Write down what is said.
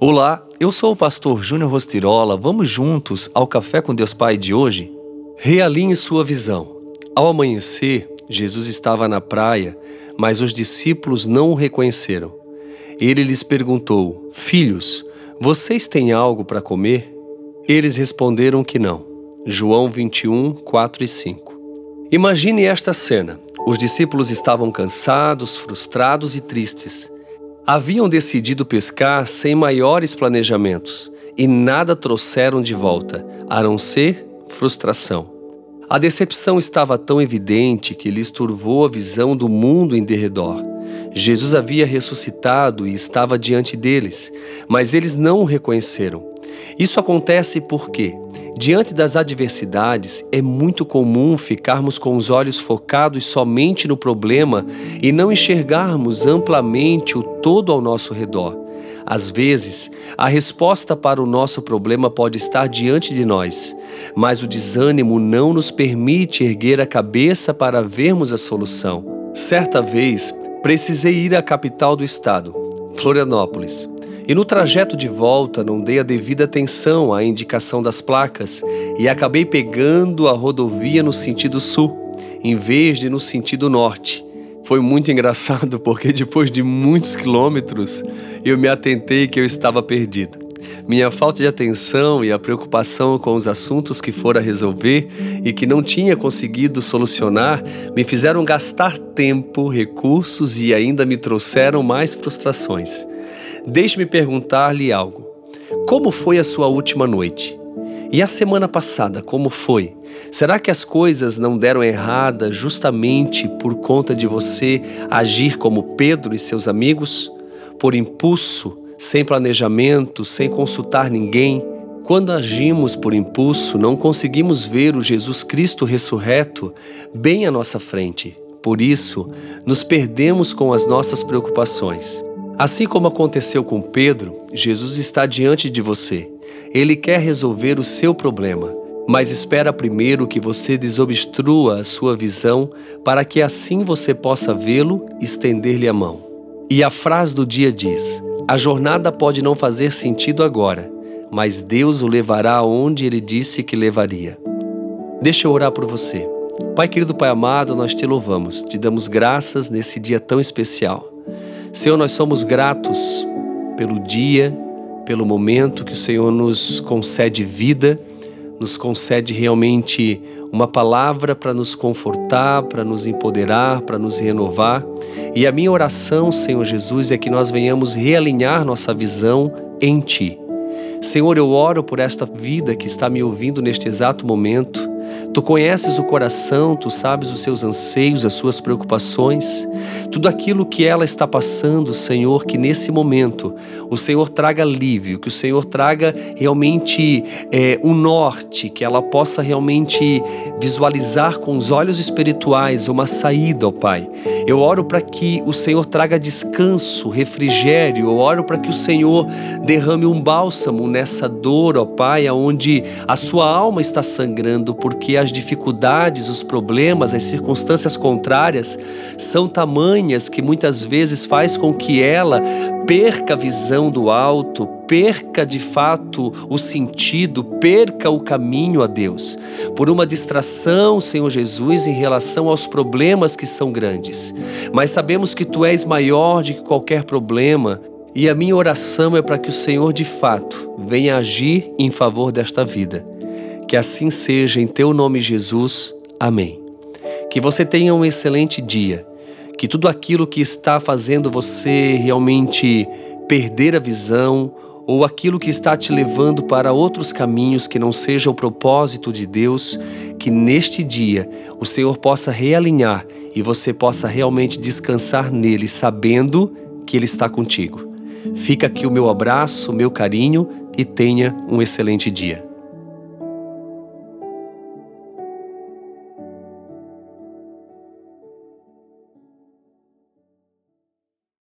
Olá, eu sou o pastor Júnior Rostirola. Vamos juntos ao Café com Deus Pai de hoje? Realinhe sua visão. Ao amanhecer, Jesus estava na praia, mas os discípulos não o reconheceram. Ele lhes perguntou: Filhos, vocês têm algo para comer? Eles responderam que não. João 21, 4 e 5. Imagine esta cena. Os discípulos estavam cansados, frustrados e tristes. Haviam decidido pescar sem maiores planejamentos e nada trouxeram de volta, a não ser frustração. A decepção estava tão evidente que lhes turvou a visão do mundo em derredor. Jesus havia ressuscitado e estava diante deles, mas eles não o reconheceram. Isso acontece porque, diante das adversidades, é muito comum ficarmos com os olhos focados somente no problema e não enxergarmos amplamente o todo ao nosso redor. Às vezes, a resposta para o nosso problema pode estar diante de nós, mas o desânimo não nos permite erguer a cabeça para vermos a solução. Certa vez, precisei ir à capital do estado, Florianópolis. E no trajeto de volta não dei a devida atenção à indicação das placas e acabei pegando a rodovia no sentido sul, em vez de no sentido norte. Foi muito engraçado porque depois de muitos quilômetros eu me atentei que eu estava perdido. Minha falta de atenção e a preocupação com os assuntos que fora resolver e que não tinha conseguido solucionar me fizeram gastar tempo, recursos e ainda me trouxeram mais frustrações. Deixe-me perguntar-lhe algo. Como foi a sua última noite? E a semana passada, como foi? Será que as coisas não deram errada justamente por conta de você agir como Pedro e seus amigos? Por impulso, sem planejamento, sem consultar ninguém? Quando agimos por impulso, não conseguimos ver o Jesus Cristo ressurreto bem à nossa frente. Por isso, nos perdemos com as nossas preocupações. Assim como aconteceu com Pedro, Jesus está diante de você. Ele quer resolver o seu problema, mas espera primeiro que você desobstrua a sua visão para que assim você possa vê-lo e estender-lhe a mão. E a frase do dia diz: A jornada pode não fazer sentido agora, mas Deus o levará aonde ele disse que levaria. Deixa eu orar por você. Pai querido, Pai amado, nós te louvamos, te damos graças nesse dia tão especial. Senhor, nós somos gratos pelo dia, pelo momento que o Senhor nos concede vida, nos concede realmente uma palavra para nos confortar, para nos empoderar, para nos renovar. E a minha oração, Senhor Jesus, é que nós venhamos realinhar nossa visão em Ti. Senhor, eu oro por esta vida que está me ouvindo neste exato momento. Tu conheces o coração, tu sabes os seus anseios, as suas preocupações, tudo aquilo que ela está passando, Senhor, que nesse momento o Senhor traga alívio, que o Senhor traga realmente é, um norte, que ela possa realmente visualizar com os olhos espirituais uma saída, ó Pai. Eu oro para que o Senhor traga descanso, refrigério, eu oro para que o Senhor derrame um bálsamo nessa dor, ó Pai, aonde a sua alma está sangrando, porque as dificuldades, os problemas, as circunstâncias contrárias são tamanhas que muitas vezes faz com que ela perca a visão do alto, perca de fato o sentido, perca o caminho a Deus, por uma distração, Senhor Jesus, em relação aos problemas que são grandes. Mas sabemos que tu és maior de que qualquer problema. E a minha oração é para que o Senhor de fato venha agir em favor desta vida. Que assim seja em teu nome, Jesus. Amém. Que você tenha um excelente dia. Que tudo aquilo que está fazendo você realmente perder a visão ou aquilo que está te levando para outros caminhos que não seja o propósito de Deus, que neste dia o Senhor possa realinhar e você possa realmente descansar nele, sabendo que Ele está contigo. Fica aqui o meu abraço, o meu carinho e tenha um excelente dia.